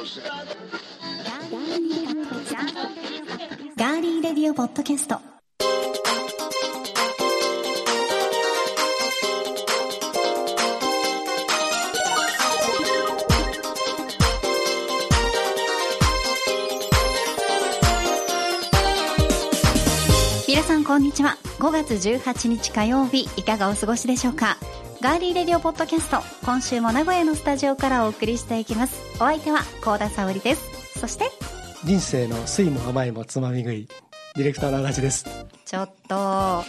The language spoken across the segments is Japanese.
ガーリーレディオポッドキャスト。皆さんこんにちは。5月18日火曜日いかがお過ごしでしょうか？ガーリーレディオポッドキャスト今週も名古屋のスタジオからお送りしていきます。お相手は高田沙織です。そして人生の酸いも甘いもつまみ食いディレクターの足立です。ちょっと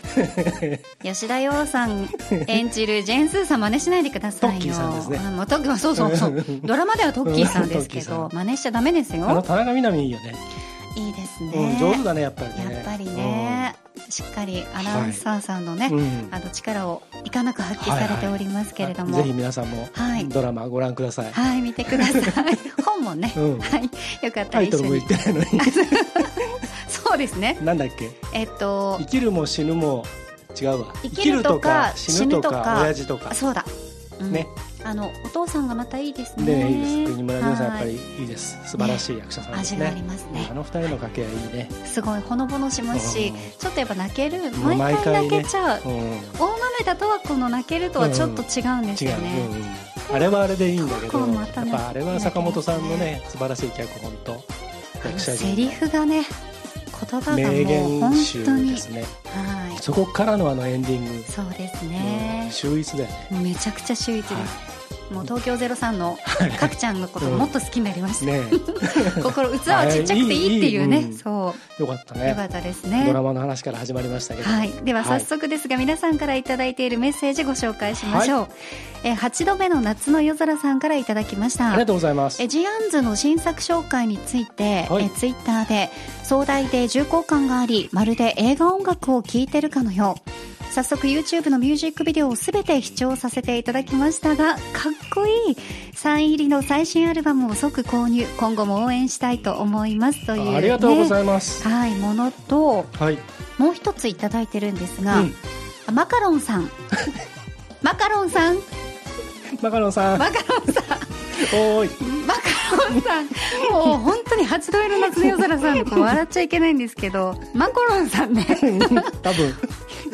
吉田羊さん演じるジェーン・スーさん真似しないでくださいよ。トッキーさんですね。トッキーそうそうそう。ドラマではトッキーさんですけど真似しちゃダメですあのよ田中みな実いいよね、いいですうん、ね上手だねやっぱりね。やっぱりね、しっかりアナウンサーさんのね、うんうん。あの力をいかなく発揮されておりますけれども、ぜひ皆さんもはい。ドラマご覧ください、はい、見てください。本もね、うん。はい、よかったタイトルもら一緒に。言ってないのに。そうですね。なんだっけ？えっと生、きるも死ぬも違うわ。生きるとか死ぬとか死ぬとか親父とか。そうだ。うん。ね。あのお父さんがまたいいですね。ねいいです国村亮さんやっぱりはいいです素晴らしい役者さんですね味がありますねあ。の二人の掛け合いいいね、すごいほのぼのしますしうん、ちょっとやっぱ泣ける。毎回泣けちゃう。うん、大豆田とはこの泣けるとはちょっと違うんですよね。うんうんあれはあれでいいんだけど、やっぱあれは坂本さんのね素晴らしい脚本と役者セリフがね、言葉がも名う本言集当にですねはい。そこからのあのエンディング、そうですうんね。秀逸だよねめちゃくちゃ秀逸です。はもう東京ゼロ三のかくちゃんのこともっと好きになりました。ね 心器はちっちゃくていいっていうね。はいいいいいうんそよかったう。よかねったですねド。ラマの話から始まりましたけど、はい。では早速ですが、皆さんからいただいているメッセージご紹介しましょう。えー、8度目の夏の夜空さんからいただきました。ありがとうございますえジアンズの新作紹介について、はいえツイッターで壮大で重厚感がありまるで映画音楽を聴いてるかのよう早速 YouTube のミュージックビデオをすべて視聴させていただきましたがかっこいい。サイン入りの最新アルバムを即購入。今後も応援したいと思いますという、ね、ありがとうございます、はいものとはい。もう一ついただいてるんですが、うん。マカロンさん。マカロンさん。マカロンさん。マカロンさん。おーい。マカロンさん、もう本当に八度目の夏の夜空さん笑っちゃいけないんですけど、マコロンさんね、多分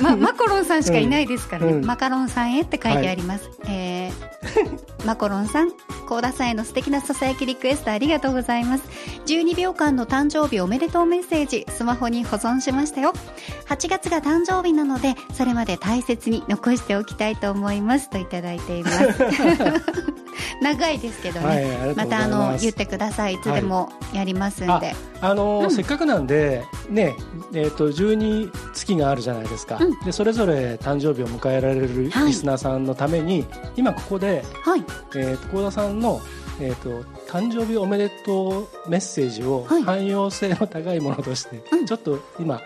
ま、マコロンさんしかいないですからね、うんマカロンさんへって書いてあります。えー、マコロンさん、高田さんへの素敵なささやきリクエストありがとうございます。12秒間の誕生日おめでとうメッセージ、スマホに保存しましたよ。8月が誕生日なので、それまで大切に残しておきたいと思いますといただいています。長いですけどね。はいますたあの言ってくださいいつでもやりますんで、あのーうんせっかくなんでねえー、と12月があるじゃないですか、うんでそれぞれ誕生日を迎えられるはい。リスナーさんのために、今ここで、はい。えー、と幸田さんの、えー、と誕生日おめでとうメッセージをはい。汎用性の高いものとして、うん。ちょっと今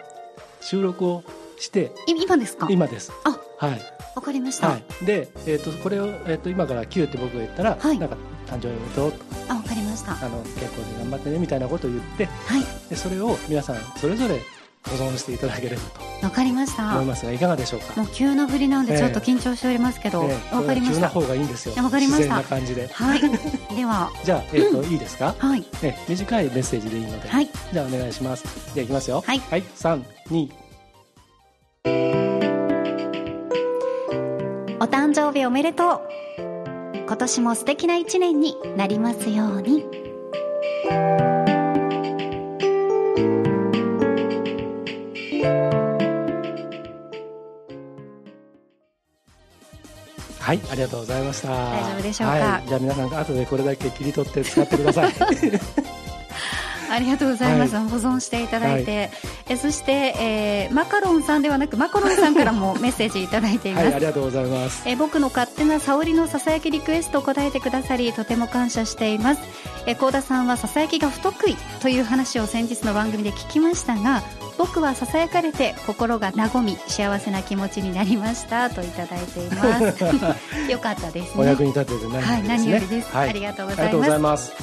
収録をしてい今ですか？今です。あ。はい、わかりました、はい、で、えー、とこれを、えー、と今から9って僕が言ったら、はい。なんか誕生日おめでとうと。あわかりました。あの結婚で頑張ってねみたいなことを言ってはい。でそれを皆さんそれぞれ保存していただければとわかりました。思いますがいかがでしょうか？もう急な振りなんでええ。ちょっと緊張しておりますけど、わ、え。えかりました。急な方がいいんですよ。わかりました。自然な感じで。はい。では。じゃあ、えーといいですか、はい。ね、短いメッセージでいいので、はい。じゃあお願いします。じゃあいきますよ。はい。はい、3、2お誕生日おめでとう。今年も素敵な一年になりますようにはいありがとうございました。大丈夫でしょうか？はい、じゃあ皆さん後でこれだけ切り取って使ってください。ありがとうございます、は保存していただいて、えそして、えーマカロンさんではなくマカロンさんからも メッセージいただいています、はいありがとうございます。えー僕の勝手な沙織のささやきリクエストを答えてくださりとても感謝しています。えー高田さんはささやきが不得意という話を先日の番組で聞きましたが僕はささやかれて心が和み幸せな気持ちになりましたといただいています。よかったですね。お役に立てて何よはい、りですね。何よりです、はい。ありがとうございます。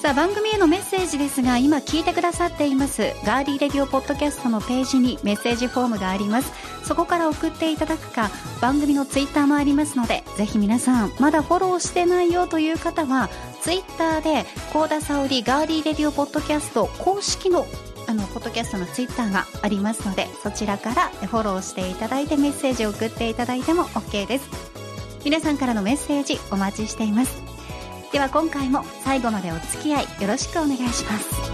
さあ番組へのメッセージですが今聞いてくださっています。ガーリーレディオポッドキャストのページにメッセージフォームがあります。そこから送っていただくか番組のツイッターもありますのでぜひ皆さんまだフォローしてないよという方はツイッターで幸田沙織ガーリーレディオポッドキャスト公式のあのポッドキャストのツイッターがありますのでそちらからフォローしていただいてメッセージを送っていただいても OK です。皆さんからのメッセージお待ちしています。では今回も最後までお付き合いよろしくお願いします。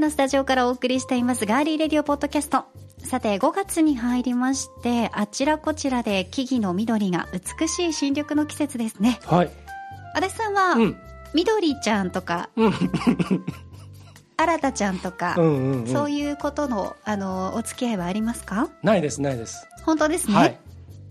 のスタジオからお送りしていますガーリーレディオポッドキャストさて5月に入りましてあちらこちらで木々の緑が美しい新緑の季節ですねはい。足立さんは、うん。緑ちゃんとかうん。新たちゃんとか、うんうん、うん。そういうことのあのお付き合いはありますか？ないです、ないです。本当ですね、はい。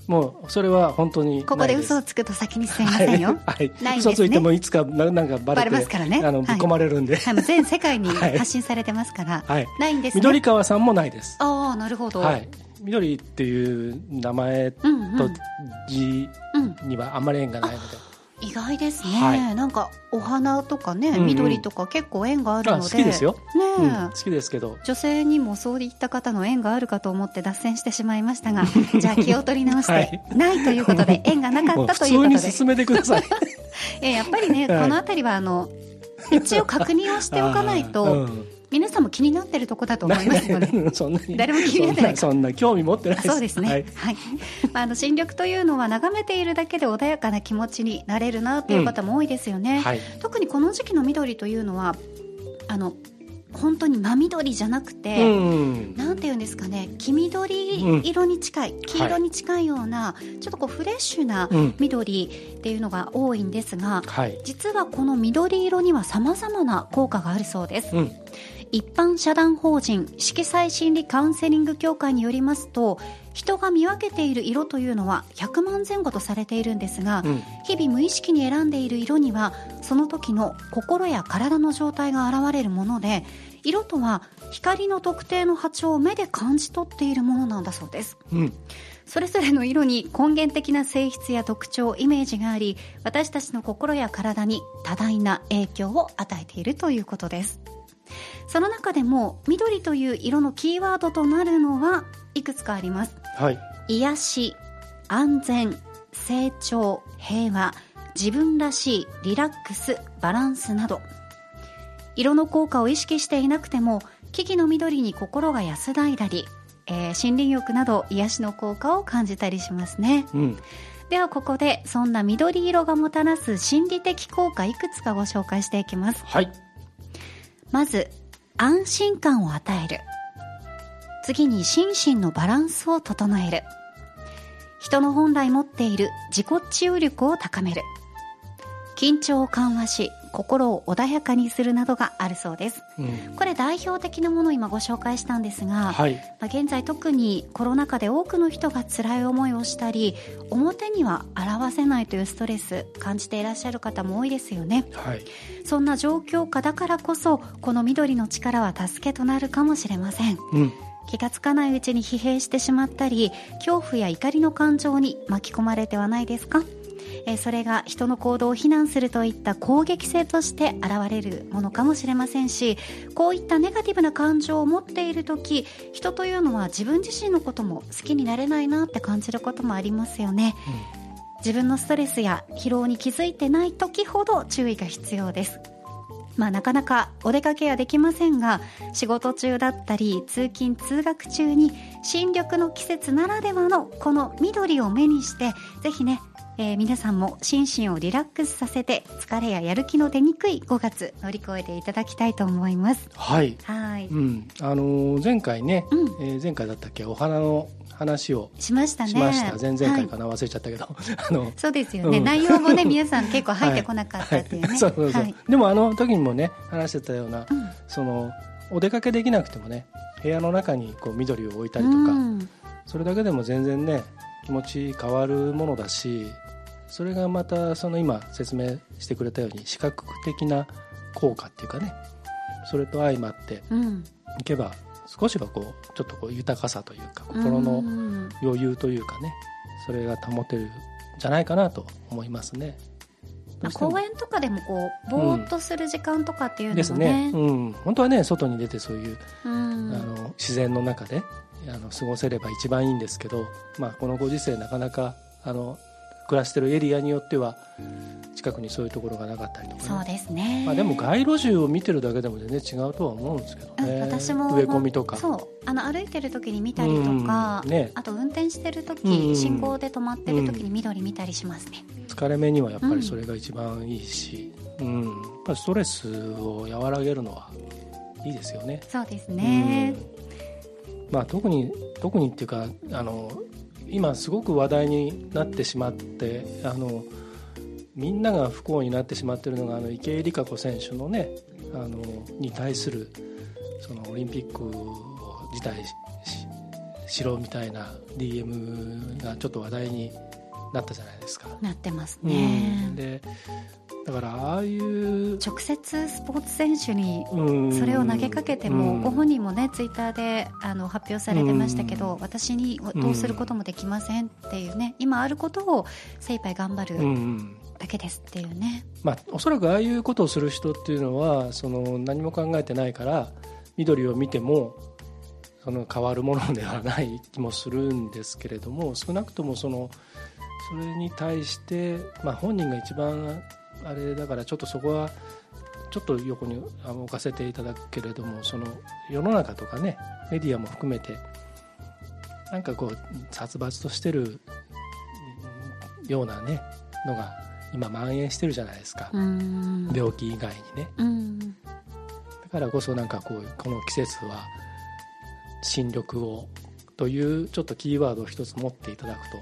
もう、それは本当にここで嘘をつつくと先にすいませんよ、はい。ない嘘ついてもいつかななんかバレますからねあの、はいぶっ込まれるんで。はい、全世界に はい発信されてますから、はい。ないんですね緑川さんもないです。ああなるほど、はい。緑っていう名前とうんうん字うん、にはあんまり縁がないので。意外ですね、はい。なんかお花とかね、うんうん。緑とか結構縁があるあ、ので。好きですよ。ねえ、うん、好きですけど。女性にもそういった方の縁があるかと思って脱線してしまいましたが じゃあ気を取り直して、はい。ないということで 縁がなかったということで。進めてください。えやっぱりね、はいこの辺りはあの一応確認をしておかないと、うん皆さんも気になってるとこだと思いますので。そんなに誰も気になってないそんな興味持ってないそうですね。ははいい。まあ、あの新緑というのは眺めているだけで穏やかな気持ちになれるなっていう方も多いですよね。はい特にこの時期の緑というのは、あの本当に真緑じゃなくて。うんなんていうんですかね黄緑色に近い、黄色に近いような、ちょっとこうフレッシュなうん緑っていうのが多いんですが、はい実はこの緑色には様々な効果があるそうです。うん一般社団法人色彩心理カウンセリング協会によりますと人が見分けている色というのは100万前後とされているんですが、うん。日々無意識に選んでいる色にはその時の心や体の状態が現れるもので色とは光の特定の波長を目で感じ取っているものなんだそうです。うん。それぞれの色に根源的な性質や特徴イメージがあり私たちの心や体に多大な影響を与えているということですその中でも緑という色のキーワードとなるのはいくつかあります。はい。癒し安全成長平和自分らしいリラックスバランスなど。色の効果を意識していなくても木々の緑に心が安らいだり、えー森林浴など癒しの効果を感じたりしますね。うん。ではここでそんな緑色がもたらす心理的効果いくつかご紹介していきます。はい。まず安心感を与える。次に心身のバランスを整える。人の本来持っている自己治癒力を高める。緊張を緩和し心を穏やかにするなどがあるそうです。うん。これ代表的なものを今ご紹介したんですが、はい。まあ、現在特にコロナ禍で多くの人が辛い思いをしたり表には表せないというストレス感じていらっしゃる方も多いですよね。はい。そんな状況下だからこそこの緑の力は助けとなるかもしれません。うん。気がつかないうちに疲弊してしまったり恐怖や怒りの感情に巻き込まれてはないですか？えーそれが人の行動を非難するといった攻撃性として現れるものかもしれませんしこういったネガティブな感情を持っている時人というのは自分自身のことも好きになれないなって感じることもありますよね。自分のストレスや疲労に気づいてない時ほど注意が必要です。まあ、なかなかお出かけはできませんが仕事中だったり通勤通学中に新緑の季節ならではのこの緑を目にしてぜひね、えー皆さんも心身をリラックスさせて疲れややる気の出にくい5月乗り越えていただきたいと思います。はい。はい、うん。あのー前回ね、うん。えー前回だったっけ？お花の話をしましたね。しました、前々回かはいな、忘れちゃったけど。あのそうですよね、うん。内容もね 皆さん結構入ってこなかったっていうね、はい。そうそうそう、はい。でもあの時にもね話してたような、うん。そのお出かけできなくてもね部屋の中にこう緑を置いたりとか、うん。それだけでも全然ね気持ち変わるものだしそれがまたその今説明してくれたように視覚的な効果っていうかねそれと相まってうん。いけば少しはこうちょっとこう豊かさというか心のうん余裕というかねそれが保てるんじゃないかなと思いますね。公園とかでもこうぼーっとする時間とかっていうのですもねね、うん、本当はね外に出てそういう、うん。あの自然の中であの過ごせれば一番いいんですけど、まあ、このご時世なかなかあの暮らしてるエリアによっては近くにそういうところがなかったりとか、ね、そうですね、まあ、でも街路樹を見てるだけでも全然違うとは思うんですけどうんね私も植え込みとか。そう。あの歩いてる時に見たりとか、うんね。あと運転してる時、うん。信号で止まってる時に緑見たりしますね、疲れ目にはやっぱりそれが一番いいし、うん。やっぱりストレスを和らげるのはいいですよね。そうですね、うん。まあ、特に特にっていうかあの今すごく話題になってしまってあのみんなが不幸になってしまっているのがあの池江璃花子選手のねあのに対するそのオリンピックを辞退しししろみたいな DM がちょっと話題になったじゃないですか。なってますうん。ね、でだからああいう直接スポーツ選手にうん。それを投げかけても、うん。ご本人もねツイッターであの発表されてましたけど、私にどうすることもできませんっていうね今あることを精一杯頑張るん。だけですっていうね、まあ、おそらくああいうことをする人っていうのはその何も考えてないから緑を見てもその変わるものではない気もするんですけれども 少なくともそのそれに対して、まあ、本人が一番あれだからちょっとそこはちょっと横に置かせていただくけれどもその世の中とかねメディアも含めてなんかこう殺伐としてるうんようなねのが今蔓延してるじゃないですか、うん。病気以外にね。うん。だからこそなんかこうこの季節は新緑をというちょっとキーワードを一つ持っていただくと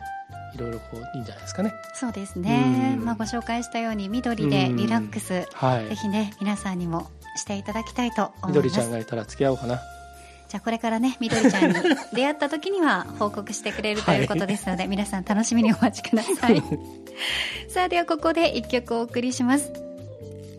いろいろこういいんじゃないですかね。そうですね、うん。まあ、ご紹介したように緑でリラックス、はい。ぜひね皆さんにもしていただきたいと思います。緑ちゃんがいたら付き合おうかな。じゃあこれからね緑ちゃんに出会った時には報告してくれるということですので、皆さん楽しみにお待ちください。さあではここで一曲お送りします。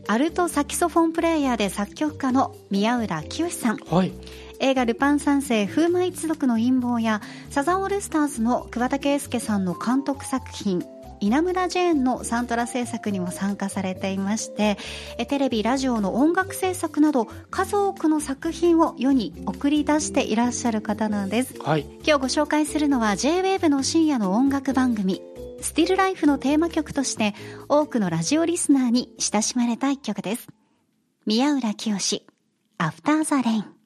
アルトサキソフォンプレイヤーで作曲家の宮浦清さん。はい映画「ルパン三世風魔一族の陰謀」やサザンオールスターズの桑田佳祐さんの監督作品稲村ジェーンのサントラ制作にも参加されていましてえテレビラジオの音楽制作など数多くの作品を世に送り出していらっしゃる方なんです。はい。今日ご紹介するのは J-WAVE の深夜の音楽番組「スティルライフのテーマ曲として多くのラジオリスナーに親しまれた一曲です。宮浦清アフターザレイン「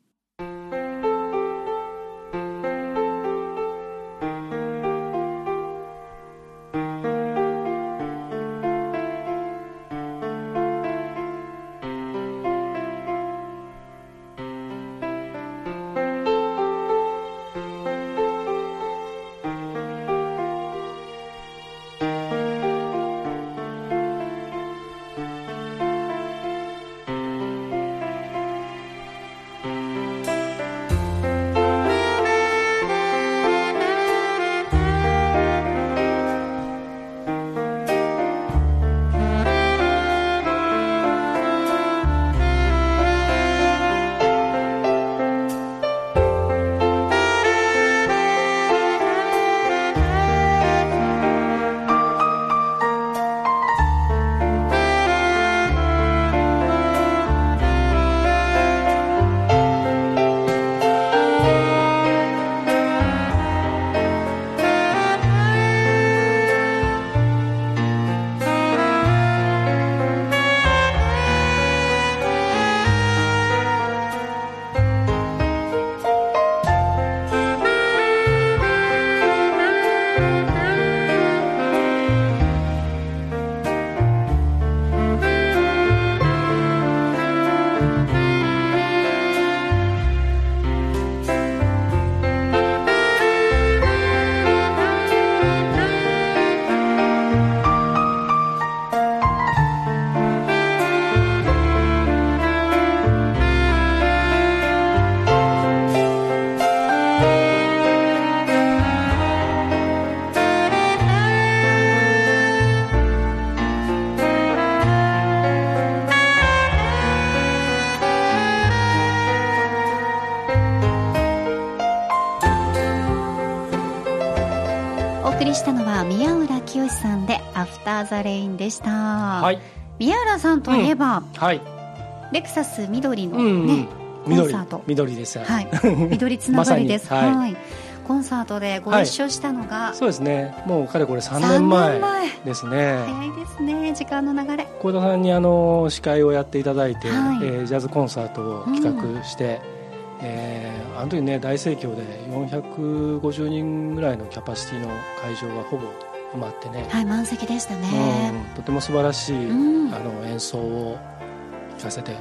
ターザレイン」でした、はい。宮浦さんといえば、はい。レクサス緑のね、うんうん。コン緑サート。緑です。はい、緑つながりです、まさに。はい。コンサートでご一緒したのが、そうですね。もうかれこれ3 3年前。ですね。早いですね。時間の流れ。小田さんにあの司会をやっていただいて、はい。えージャズコンサートを企画して、えーあの時ね大盛況で450人ぐらいのキャパシティの会場がほぼ埋まってね、はい満席でしたね。うん。とても素晴らしい、うん。あの演奏を聴かせても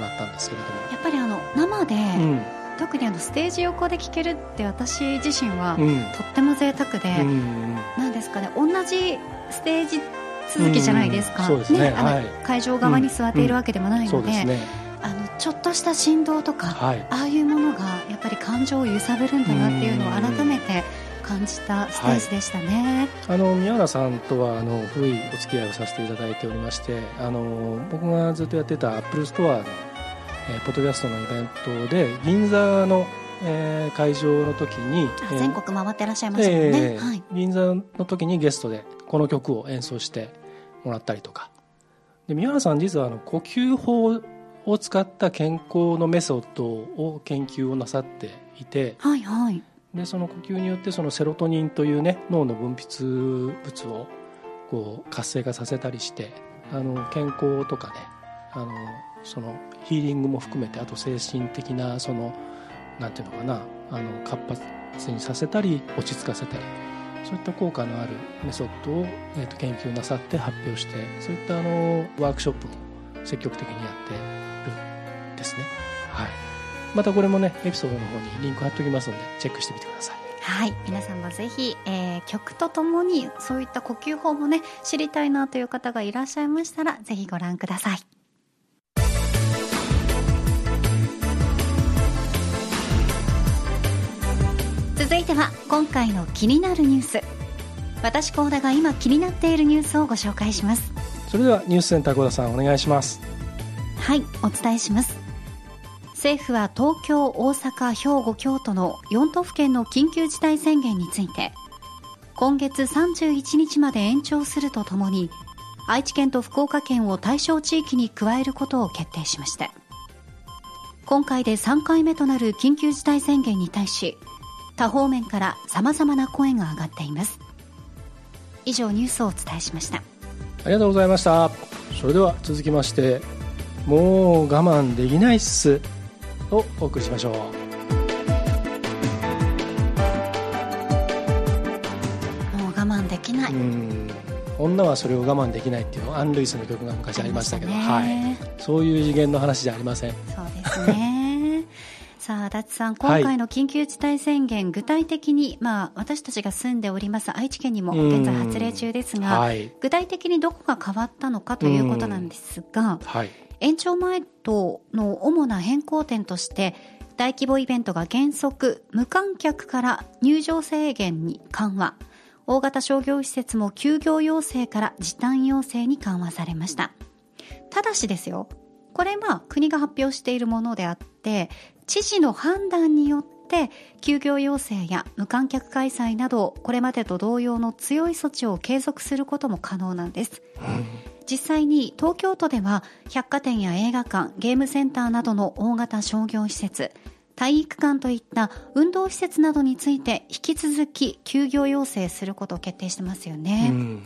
らったんですけれやっぱりあの生で、ども、特にあのステージ横で聴けるって私自身はうん。うんとっても贅沢で、うんなんですかね同じステージ続きじゃないですか、うん。そうですね。あのはい。会場側に座っているわけでもないので,、あのちょっとした振動とか、はい。ああいうものがやっぱり感情を揺さぶるんだなっていうのを改めて感じたステージでしたね。あの宮原さんとはあの古いお付き合いをさせていただいておりましてあの僕がずっとやってたアップルストアの、えーポッドキャストのイベントで銀座の、えー会場の時に、全国回ってらっしゃいましたもんね。えーはい。銀座の時にゲストでこの曲を演奏してもらったりとかで宮原さん実はあの呼吸法を使った健康のメソッドを研究をなさっていてはいはい。でその呼吸によってそのセロトニンというね脳の分泌物をこう活性化させたりしてあの健康とかねあのそのヒーリングも含めてあと精神的なそのなんていうのかなあの活発にさせたり落ち着かせたりそういった効果のあるメソッドを、えー、と研究なさって発表してそういったあのワークショップも積極的にやってるんですね。はいまたこれもねエピソードの方にリンク貼っておきますのでチェックしてみてくださいはい。皆さんもぜひ、えー曲とともにそういった呼吸法もね、知りたいなという方がいらっしゃいましたら、ぜひご覧ください。続いては、今回の気になるニュース。私、高田が今気になっているニュースをご紹介します。それではニュースセンター小田さんお願いしますはい、お伝えします。政府は東京、大阪、兵庫、京都の4都府県の緊急事態宣言について、今月31日まで延長するとともに、愛知県と福岡県を対象地域に加えることを決定しました。今回で3回目となる緊急事態宣言に対し、他方面から様々な声が上がっています。以上ニュースをお伝えしました。ありがとうございましたそれでは続きましてもう我慢できないっすをお送りしましょう。もう我慢できない。うん。女はそれを我慢できないっていうアン・ルイスの曲が昔ありましたけど、はい、そういう次元の話じゃありません。そう。さあ、足立さん、今回の緊急事態宣言、具体的に、まあ、私たちが住んでおります愛知県にも現在発令中ですが、はい、具体的にどこが変わったのかということなんですが、はい、延長前との主な変更点として、大規模イベントが原則無観客から入場制限に緩和、大型商業施設も休業要請から時短要請に緩和されました。ただしですよ、これは国が発表しているものであって、知事の判断によって休業要請や無観客開催などこれまでと同様の強い措置を継続することも可能なんです。実際に東京都では百貨店や映画館、ゲームセンターなどの大型商業施設、体育館といった運動施設などについて引き続き休業要請することを決定してますよね。うん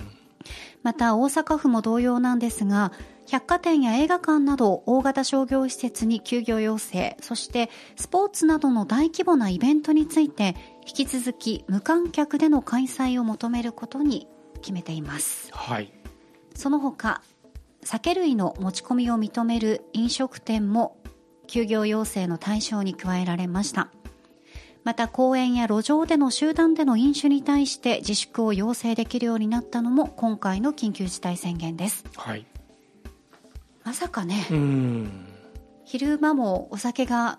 また大阪府も同様なんですが、百貨店や映画館など大型商業施設に休業要請、そしてスポーツなどの大規模なイベントについて引き続き無観客での開催を求めることに決めています。はい、その他、酒類の持ち込みを認める飲食店も休業要請の対象に加えられました。また公園や路上での集団での飲酒に対して自粛を要請できるようになったのも今回の緊急事態宣言です。はい、まさかね、うん。昼間もお酒が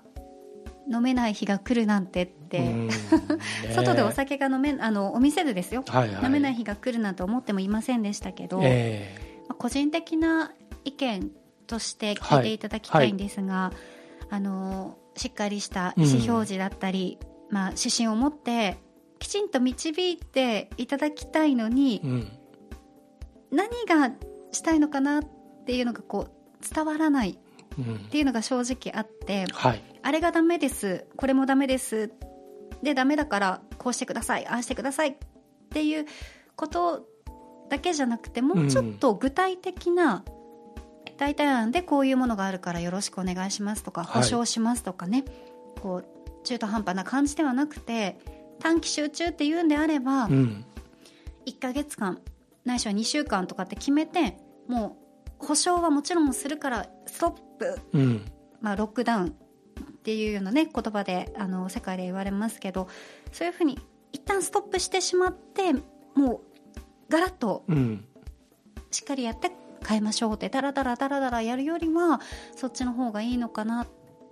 飲めない日が来るなんてって、外でお酒が飲めあのお店でですよ、はいはい。飲めない日が来るなんて思ってもいませんでしたけど、えまあ個人的な意見として聞いていただきたいんですが、あのしっかりした意思表示だったり、まあ、指針を持ってききちんと導いていただきたいのに、うん。何がしたいのかなっていうのがこう伝わらないうん。っていうのが正直あってはい。あれがダメです。これもダメです。でダメだからこうしてください。ああしてください。っていうことだけじゃなくてもうちょっと具体的な代替案でこういうものがあるからよろしくお願いしますとかはい。保証しますとかね、こう中途半端な感じではなくて短期集中っていうんであれば、うん。1ヶ月間ないしは2週間とかって決めてもう保証はもちろんするからストップうん。まあ、ロックダウンっていうようなね言葉であの世界で言われますけどそういうふうに一旦ストップしてしまってもうガラッとうん。しっかりやって変えましょうってダラダラダラダラやるよりはそっちの方がいいのかなっ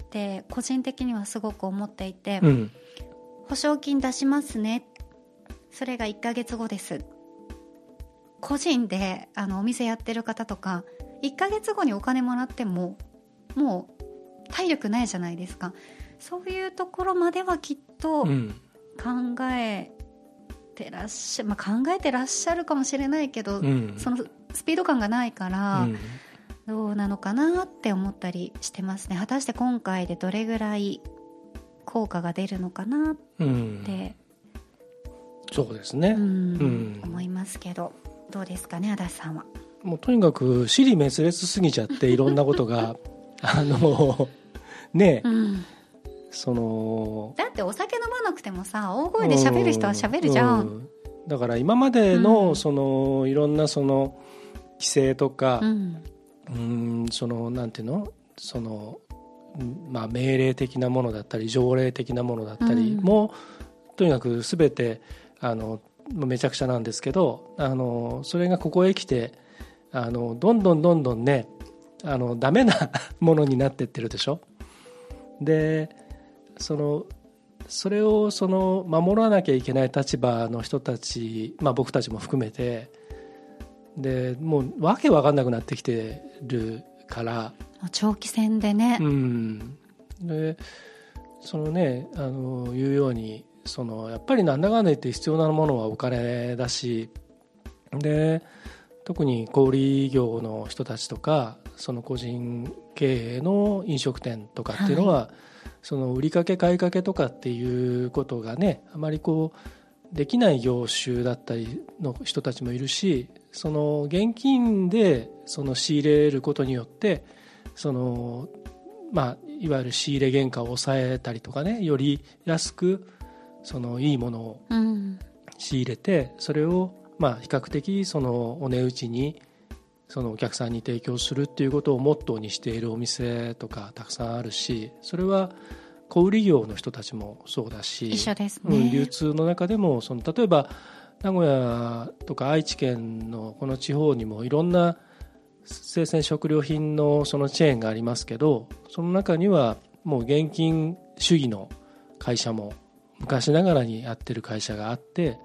て個人的にはすごく思っていて、うん。保証金出しますね。それが1ヶ月後です。個人であのお店やってる方とか1ヶ月後にお金もらってももう体力ないじゃないですか。そういうところまではきっとうん。考えてらっしゃ、まあ、考えてらっしゃるかもしれないけど、うん。そのスピード感がないから、うん。どうなのかなって思ったりしてますね。果たして今回でどれぐらい効果が出るのかなっうん。て、そうですね、うん。うん。思いますけどどうですかね足立さんはもうとにかく尻滅裂すぎちゃっていろんなことが あのねえ、うん。そのだってお酒飲まなくてもさ大声で喋る人は喋るじゃん、うんだから今までの、うん。そのいろんなその規制とかうん。うんそのなんていうの？そのうんまあ命令的なものだったり条例的なものだったりうん。も、とにかく全てあのまあめちゃくちゃなんですけどあのそれがここへ来てあのどんどんどんどんねあのダメな ものになってってるでしょ？でそのそれをその守らなきゃいけない立場の人たち、まあ、僕たちも含めてでもうわけわかんなくなってきてるから、長期戦でね。う、ん、でそのねあの言うようにそのやっぱりなんだかんだ言って必要なものはお金だしで特に小売業の人たちとかその個人経営の飲食店とかっていうのは、その売りかけ買いかけとかっていうことがねあまりこうできない業種だったりの人たちもいるしその現金でその仕入れることによってそのまあいわゆる仕入れ原価を抑えたりとかねより安くそのいいものをうん。仕入れてそれをまあ比較的そのお値打ちにそのお客さんに提供するっていうことをモットーにしているお店とかたくさんあるしそれは小売業の人たちもそうだし一緒ですうん、ね流通の中でもその例えば名古屋とか愛知県のこの地方にもいろんな生鮮食料品のそのチェーンがありますけどその中にはもう現金主義の会社も昔ながらにやってる会社があってだ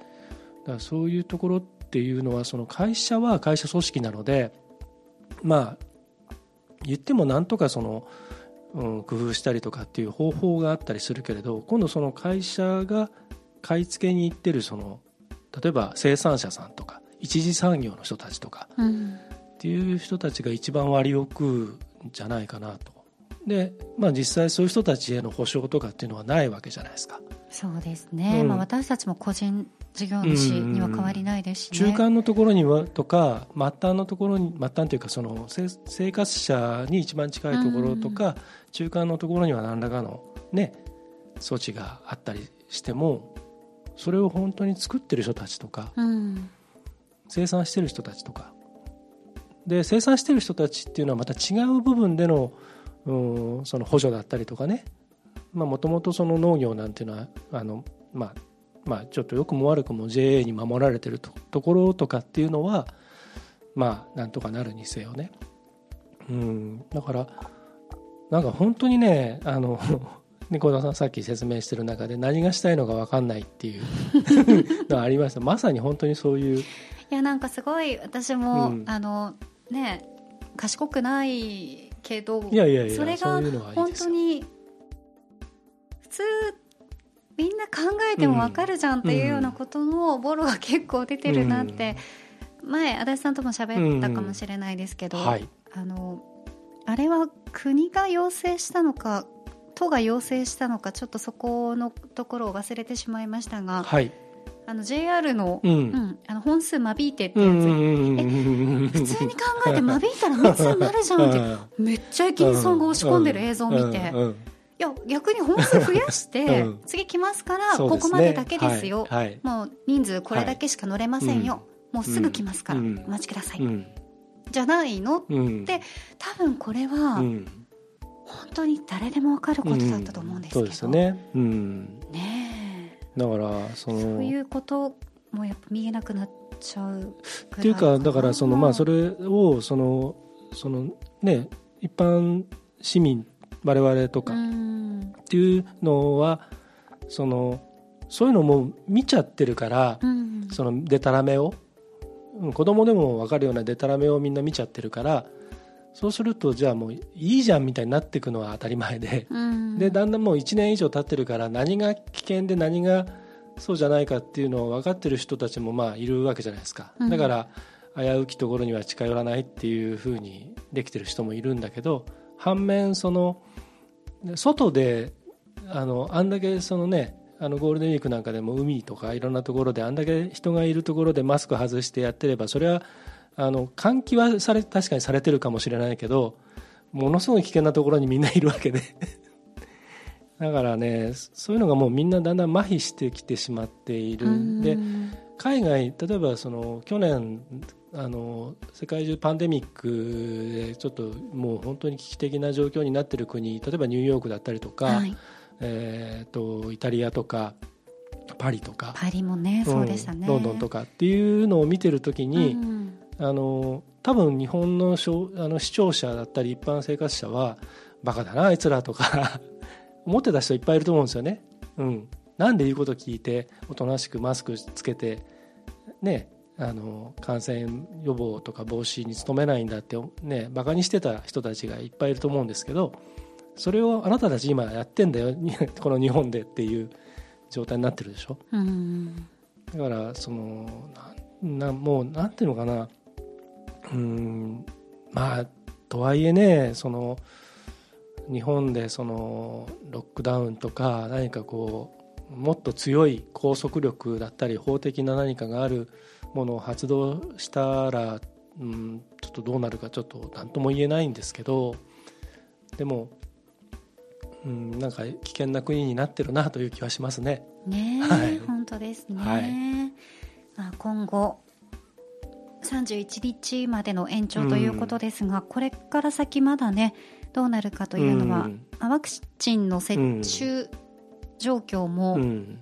からそういうところっていうのはその会社は会社組織なのでまあ言ってもなんとかその、うん、工夫したりとかっていう方法があったりするけれど今度その会社が買い付けに行ってるその例えば生産者さんとか一次産業の人たちとかうんっていう人たちが一番割を食うんじゃないかなと。で、まあ、実際そういう人たちへの保証とかっていうのはないわけじゃないですか。そうですね、うんまあ、私たちも個人事業主には変わりないですし、ね。中間のところにはとか末端のところに末端というかその生生活者に一番近いところとか、中間のところには何らかのね措置があったりしてもそれを本当に作ってる人たちとかうん。生産してる人たちとか。で生産してる人たちっていうのはまた違う部分でのうんその補助だったりとかね。もともとその農業なんていうのはあの、まあ、まあちょっと良くも悪くも JA に守られてるとところとかっていうのはまあなんとかなるにせよね、うん、だからなんか本当にねあの 猫田さんさっき説明してる中で何がしたいのか分かんないっていう のはありました。まさに本当にそういう。いやなんかすごい私も、うん。あのね賢くないけどいやいやいやそれが本当に普通みんな考えても分かるじゃんっていうようなことのボロが結構出てるなって、前足立さんとも喋ったかもしれないですけど、はい、あのあれは国が要請したのか都が要請したのかちょっとそこのところを忘れてしまいましたが、はい、あの JR の,、うん、うん、あの本数間引いてってやつ、え普通に考えて間引いたら密になるじゃんってめっちゃ駅員さんが押し込んでる映像を見て。いや逆に本数増やして、次来ますからここまでだけですよ、はい。はい、もう人数これだけしか乗れませんよ、もうすぐ来ますから、お待ちください、じゃないの、って多分これは、本当に誰でも分かることだったと思うんですけど、そうですね,、ねだからそのそういうこともやっぱ見えなくなっちゃうっていうかだからそのまあそれをそのそのね一般市民我々とか。っていうのはそのそういうのも見ちゃってるから、そのでたらめを子供でも分かるようなでたらめをみんな見ちゃってるからそうするとじゃあもういいじゃんみたいになっていくのは当たり前で,、でだんだんもう1年以上経ってるから何が危険で何がそうじゃないかっていうのを分かってる人たちもまあいるわけじゃないですか、だから危うきところには近寄らないっていうふうにできてる人もいるんだけど反面その外であのあんだけそのねあのゴールデンウィークなんかでも海とかいろんなところであんだけ人がいるところでマスク外してやってればそれはあの換気はされ確かにされてるかもしれないけどものすごい危険なところにみんないるわけで。だからねそういうのがもうみんなだんだん麻痺してきてしまっている。で海外例えばその去年あの世界中パンデミックでちょっともう本当に危機的な状況になっている国例えばニューヨークだったりとか、はい、えーと、イタリアとかパリとかパリもね、そうでしたね。ロンドンとかっていうのを見てるときに、うん。あの多分日本のあの視聴者だったり一般生活者はバカだなあいつらとか 思ってた人いっぱいいると思うんですよね。うん、なんで言うこと聞いておとなしくマスクつけてねあの感染予防とか防止に努めないんだってねバカにしてた人たちがいっぱいいると思うんですけどそれをあなたたち今やってんだよ この日本でっていう状態になってるでしょ？うん、だからそのなもうなんていうのかなうんまあとはいえねその日本でそのロックダウンとか何かこうもっと強い拘束力だったり法的な何かがあるものを発動したら、うん、ちょっとどうなるかちょっと何とも言えないんですけどでも、うん、なんか危険な国になってるなという気はしますね。ね、はい、本当ですね、はい、まあ、今後31日までの延長ということですが、うん、これから先まだねどうなるかというのは、うん、ワクチンの接種状況も、うん、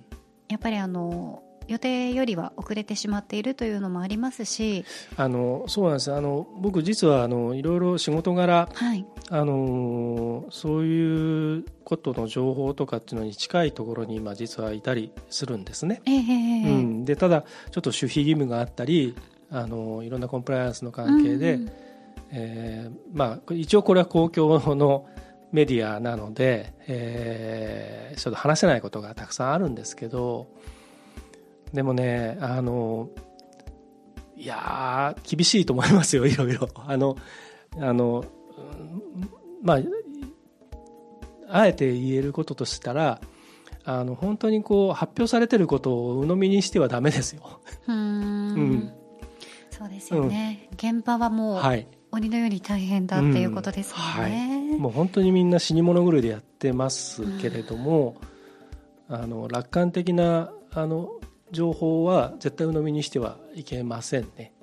やっぱりあの予定よりは遅れてしまっているというのもありますし。あのそうなんです。あの僕実はあのいろいろ仕事柄、はい、あのそういうことの情報とかっていうのに近いところに今実はいたりするんですね。えー、うん、でただちょっと守秘義務があったりあのいろんなコンプライアンスの関係で、うん、えー、まあ、一応これは公共のメディアなので、えー、ちょっと話せないことがたくさんあるんですけどでもねあのいや厳しいと思いますよ いろいろ。あのあのまああえて言えることとしたらあの本当にこう発表されてることを鵜呑みにしてはダメですよ。うん。うん。そうですよね、うん、現場はもう、はい、鬼のように大変だっていうことですもんね、うん。はい、もう本当にみんな死に物狂いでやってますけれども、うん、あの楽観的なあの情報は絶対鵜呑みにしてはいけませんね、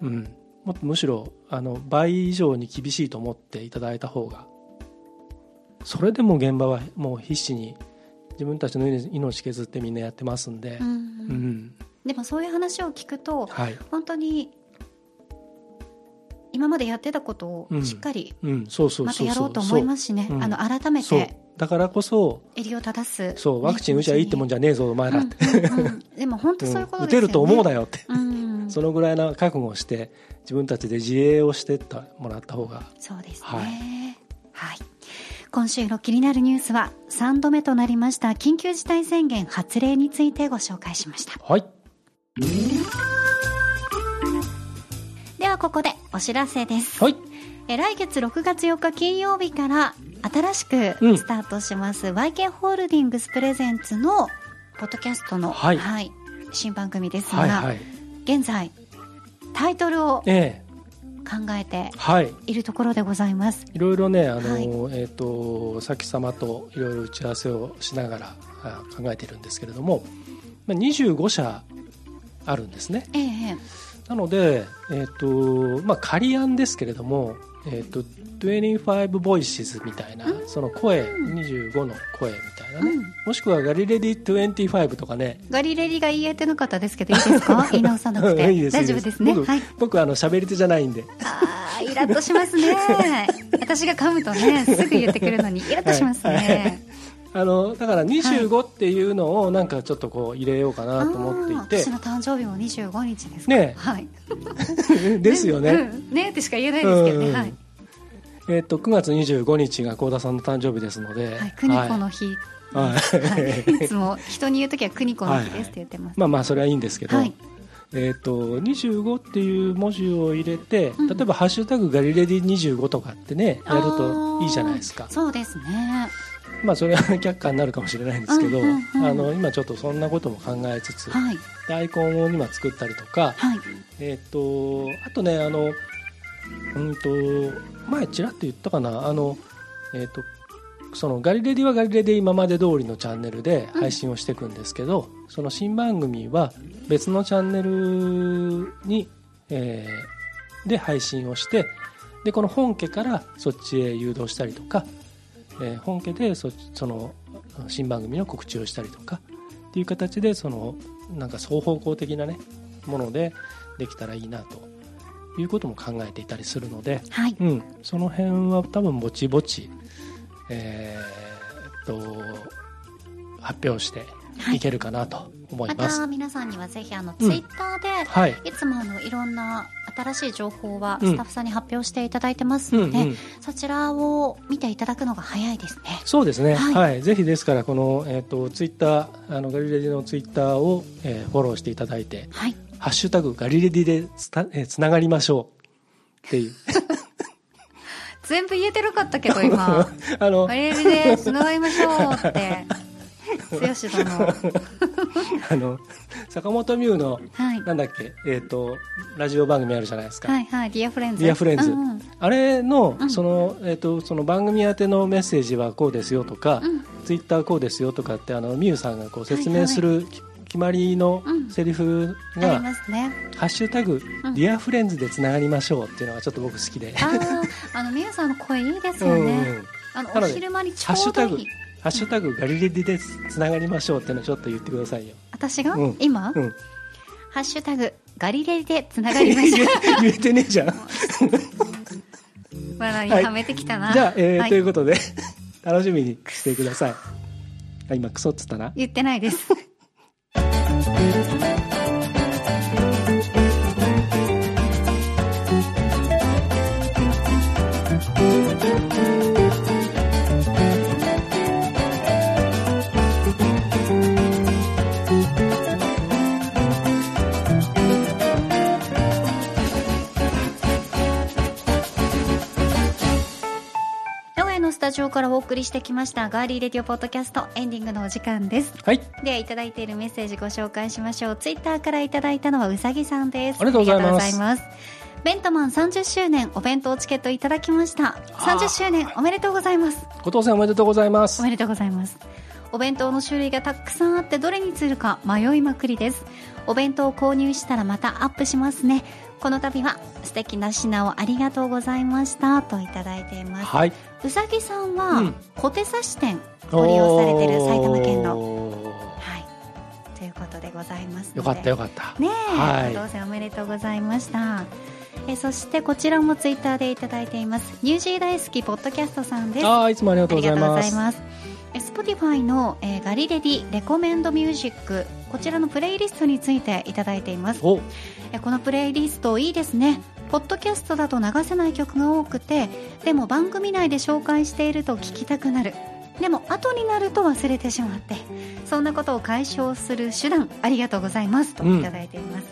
うん、もむしろあの倍以上に厳しいと思っていただいた方がそれでも現場はもう必死に自分たちの命削ってみんなやってますんで、うん、うん。でもそういう話を聞くと、はい、本当に今までやってたことをしっかりまたやろうと思いますしね、あの改めてだからこそ襟を正す。そうワクチン打ちゃいいってもんじゃねえぞお前らって、うんうんうん、でも本当そういうことですよね、打てると思うだよって、うん、そのぐらいな覚悟をして自分たちで自衛をしてってもらった方が。そうですね。はい、はい。今週の気になるニュースは3度目となりました緊急事態宣言発令についてご紹介しました。はい。ではここでお知らせです。はい。え来月6月4日金曜日から新しくうん。スタートします、YK ホールディングスプレゼンツのポッドキャストの、はい。新番組ですが、はいはい。現在タイトルをええ。考えてはい。いるところでございます。いろいろねあの、はい。えっ、と先様といろいろ打ち合わせをしながらあ考えているんですけれども、まあ、25社あるんですね。ええなので、えっとまあ、仮案ですけれども、えっと25 voices みたいな、うん。その声25の声みたいなね、うん。もしくはガリレディ25とかね。ガリレリが言えてなかったですけどいいですか？言い直さなくて。いいです大丈夫ですね。僕はい。僕あの喋り手じゃないんで。あーイラッとしますね。私が噛むとねすぐ言ってくるのにイラッとしますね、あのだから25っていうのをなんかちょっとこう入れようかなと思っていて。あー私の誕生日も25日ですか？ねはい。ですよね、うん。ねってしか言えないですけどね、うん。はい、えっと9月25日が幸田さんの誕生日ですので、はい、邦子の日、はい。はい、いつも人に言うときは邦子の日ですって言ってます、まあまあそれはいいんですけど、はい。えっと25っていう文字を入れて、うん。例えば「ハッシュタグガリレディ25」とかってねやるといいじゃないですか。そうですねまあそれは却下になるかもしれないんですけど、うんうんうん。あの今ちょっとそんなことも考えつつ、はい。でアイコンを今作ったりとか、はい。えっ、とあとねあのうんと前ちらっと言ったかなあのえっ、とそのガリレディはガリレディ今まで通りのチャンネルで配信をしていくんですけど、その新番組は別のチャンネルに、えーで配信をしてでこの本家からそっちへ誘導したりとか、えー本家でそその新番組の告知をしたりとかっていう形でそのなんか双方向的なねものでできたらいいなということも考えていたりするので、はい。うん、その辺は多分ぼちぼち、えーっと発表してはいいけるかなと思いまます。た皆さんにはぜひあのツイッターで、はい、いつもあのいろんな新しい情報はうんスタッフさんに発表していただいてますので、うんうん、そちらを見ていただくのが早いですね。そうですね、はいはいぜひですからこの、えーっとツイッターあのガリレディのツイッターを、えーフォローしていただいてはい。「ハッシュタグガリレディでつた、えーつながりましょう」っていう 全部言えてるかったけど今。あの我々で繋がりましょうって。剛殿。あの坂本美雨のはい。なんだっけ、えー、とラジオ番組あるじゃないですか、はいはい。 Dear Friends。Dear Friendsうんうんあれの,、うんそのえー、とその番組宛てのメッセージはこうですよとか、うんツイッターこうですよとかってあの美雨さんがこう説明する、き決まりのうんセリフありがますね。「ハッシュタグ、うん Dear Friendsでつながりましょう」っていうのがちょっと僕好きで。あの、みゆさんの声いいですようんうんね。あの、お昼間にちハッシュタグょうどいい。ハッシュタグガリレディでつながりましょうってのをちょっと言ってくださいよ。私が？うん今？うん、ハッシュタグ、ガリレリでつながりまし言た。え言えてねえじゃん。罠にはいはめてきたな。じゃあ、えーはいということで 楽しみにしてください。あ今クソっつったな。言ってないです。タジオからお送りしてきましたガーリーレディオポッドキャストエンディングのお時間です。はい。ではいただいているメッセージご紹介しましょう。ツイッターからいただいたのはうさぎさんです。ありがとうございます。ます。ベントマン30周年お弁当チケットいただきました。30周年おめでとうございます。後藤さんおめでとうございます。お。めでとうございます。お弁当の種類がたくさんあってどれにするか迷いまくりです。お弁当を購入したらまたアップしますね。この度は素敵な品をありがとうございました。といただいています。はい。うさぎさんうはん。小手刺し店ご利用されてる埼玉県の。の。はい。ということでございますよかったよかった。ねえ、はい。当選おめでとうございました。えそしてこちらもツイッターでいただいています。ニュージー大好きポッドキャストさんです。ああいつもありがとうございます。ざいます。え Spotify の、えーガリレディレコメンドミュージック。こちらのプレイリストについていただいています。お。えこのプレイリストいいですねポッドキャストだと流せない曲が多くてでも番組内で紹介していると聞きたくなる。でも後になると忘れてしまってそんなことを解消する手段ありがとうございます。といただいています、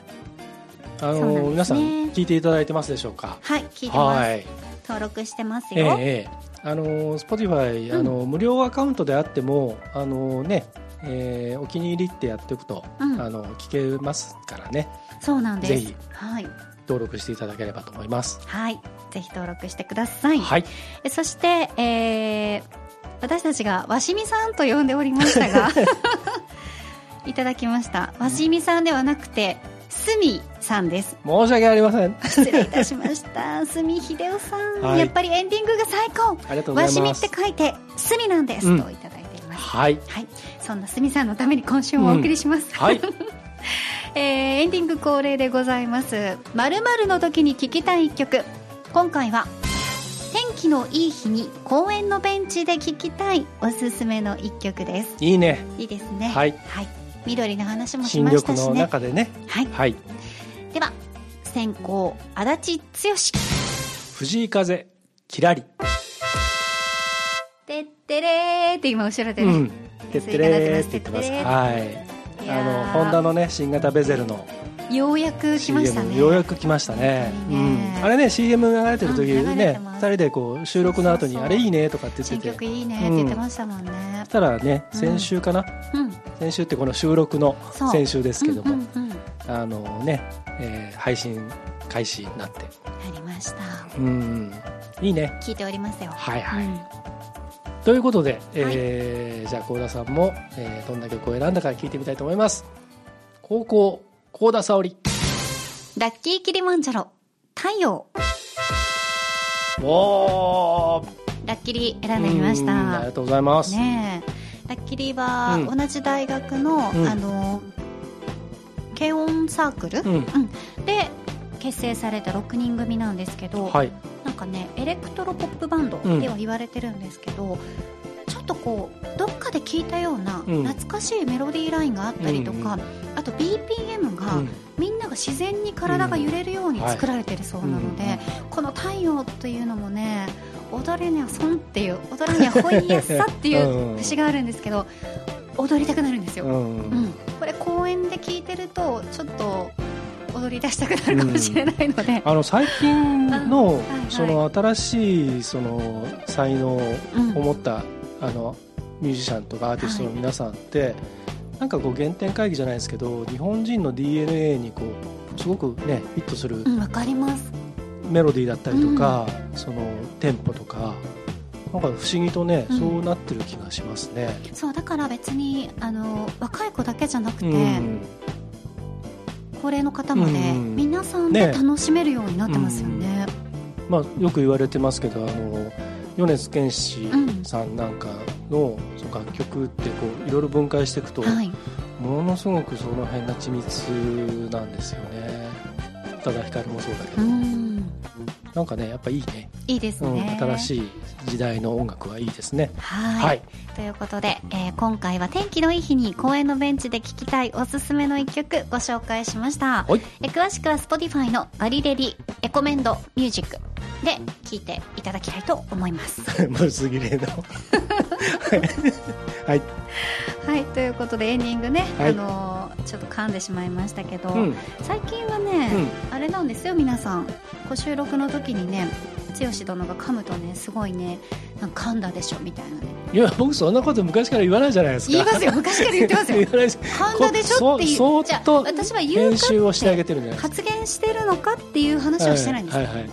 あのそうなんですね。皆さん聞いていただいてますでしょうか？はい聞いてます、はい。登録してますええよ、ええ。あの Spotify、うん。あの無料アカウントであってもあのね、えーお気に入りってやっておくと、うん。あの聞けますからね。そうなんです。ぜひ。はい、登録していただければと思います。はい、ぜひ登録してください、はい。えそして、えー私たちがわしみさんと呼んでおりましたが いただきました。わしみさんではなくてすみさんです。申し訳ありません。失礼いたしました。すみひでおさん、はい。やっぱりエンディングが最高。ありがとうござわしみっいますて書いてすみなんです、うんといただいています。はい。はい。そんなすみさんのために今週もお送りします、はい えーエンディング恒例でございます「まるの時に聴きたい一曲」今回は天気のいい日に公園のベンチで聴きたい。おすすめの一曲です。いいね。いいですね。はい。緑の話もし新ましたしね。中でね。はい。はい。では先行足立剛。藤井風キラリ。てってれーって今後ろでね、うん。てってれーって言ってますはいあのホンダのね新型ベゼルのようやく来ましたね。ようやく来ましたね。いいねうん、あれね CM 流れてる時ねます。2人でこう収録の後にあれいいねとかって言新ってて。曲いいねって言ってましたもんね。そしたらねうん。先週かな、うん。先週ってこの収録の先週ですけども、うんうんうん。あのね、えー配信開始になって。ありました。うん。いいね。聞いておりますよ。はいはい、うんということで、えーじゃあ幸田さんも、えーどんな曲を選んだか聞いてみたいと思います。高校幸田沙織。ラッキーキリマンジャロ。太陽。おー。ラッキリ選んでみましうんありたがとうございます、ねえ。ラッキリはうん。同じ大学の、うん。あの軽音サークル、うん。で結成された6人組なんですけど、はいなんかねエレクトロポップバンドでは言われてるんですけど、ちょっとこうどっかで聞いたようなうん。懐かしいメロディーラインがあったりとか、うんあと BPM が、うん。みんなが自然に体が揺れるように作られてるそうなので、うんはい。この「太陽」というのもね踊れにゃ損っていう踊るにゃほいやっさっていう節があるんですけど踊りたくなるんですよ、ううんん。これ公園で聞いてるとちょっと踊り出したくなるかもしれないので、あの最近のはいはい。その新しいその才能をうん持ったあのミュージシャンとかアーティストの皆さんって、なんかこう原点回帰じゃないですけど日本人の DNA にこうすごくねフィットするうん、わかります。メロディーだったりとか、そのテンポとかなんか不思議とね、うん。そうなってる気がしますね。そうだから別にあの若い子だけじゃなくて、うん高齢の方まで、うん皆さんで楽しめるようになってますよね。まあ、よく言われてますけどあの米津玄師さんなんかのその楽曲ってこういろいろ分解していくと、はい。ものすごくその辺が緻密なんですよね。宇多田ヒカルもそうだけど、うんなんかねやっぱいいね、いいですうん、ね、新しい時代の音楽はいいですね。はい。はい。ということで、えー今回は天気のいい日に公園のベンチで聴きたいおすすめの一曲ご紹介しました、はい。えー詳しくは Spotify のガリレリエコメンドミュージックで聴いていただきたいと思います。むすぎれの。はい、はい。ということでエンディングね、はい。あのーちょっと噛んでしまいましたけど、うん。最近はね、あれなんですよ皆さん。ご収録の時にね剛殿が噛むとねすごいねなんか噛んだでしょみたいなね。いや僕そんなこと昔から言わないじゃないですか。言いますよ。昔から言ってますよ。噛んだでしょっていう。そじゃあ私は言うか発言してるのかっていう話をしてないんですよ、はいはい。はい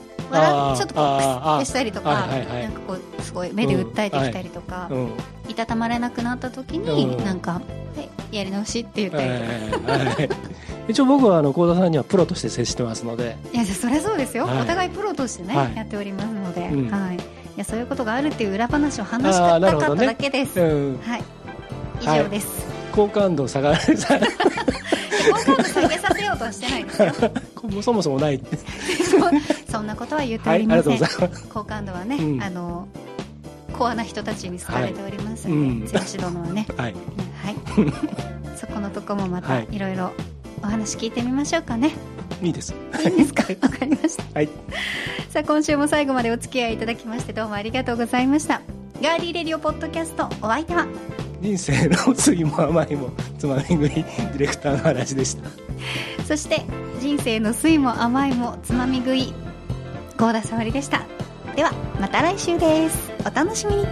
ちょっとこうクスッてしたりとか、はいはいはい。なんかこうすごい目で訴えてきたりとか、うんいたたまれなくなった時に、うん。なんか「はいやり直し」って言ったりとか、はい。はい一応僕はあの幸田さんにはプロとして接してますので。いやそりゃそうですよ、はい。お互いプロとしてね、はい。やっておりますので、うん。はい、いやそういうことがあるっていう裏話を話したかっただけです、うん。はい。以上です、好感度下がる 好感度下げさせようとはしてないですよ。そもそもない。そ そんなことは言っておりませ、うんござい好感度はね、うん。あのコアな人たちに好かれておりますはいので、剛殿はね、はい。はい、そこのとこもまたはい。いろいろお話聞いてみましょうかね。いいです。いいんですか？わかりました。はい。さあ今週も最後までお付き合いいただきましてどうもありがとうございました。ガーリーレディオポッドキャストお相手は？人生の酸いも甘いもつまみ食いディレクターの嵐でした。そして人生の酸いも甘いもつまみ食い合田沙織でした。ではまた来週です。お楽しみに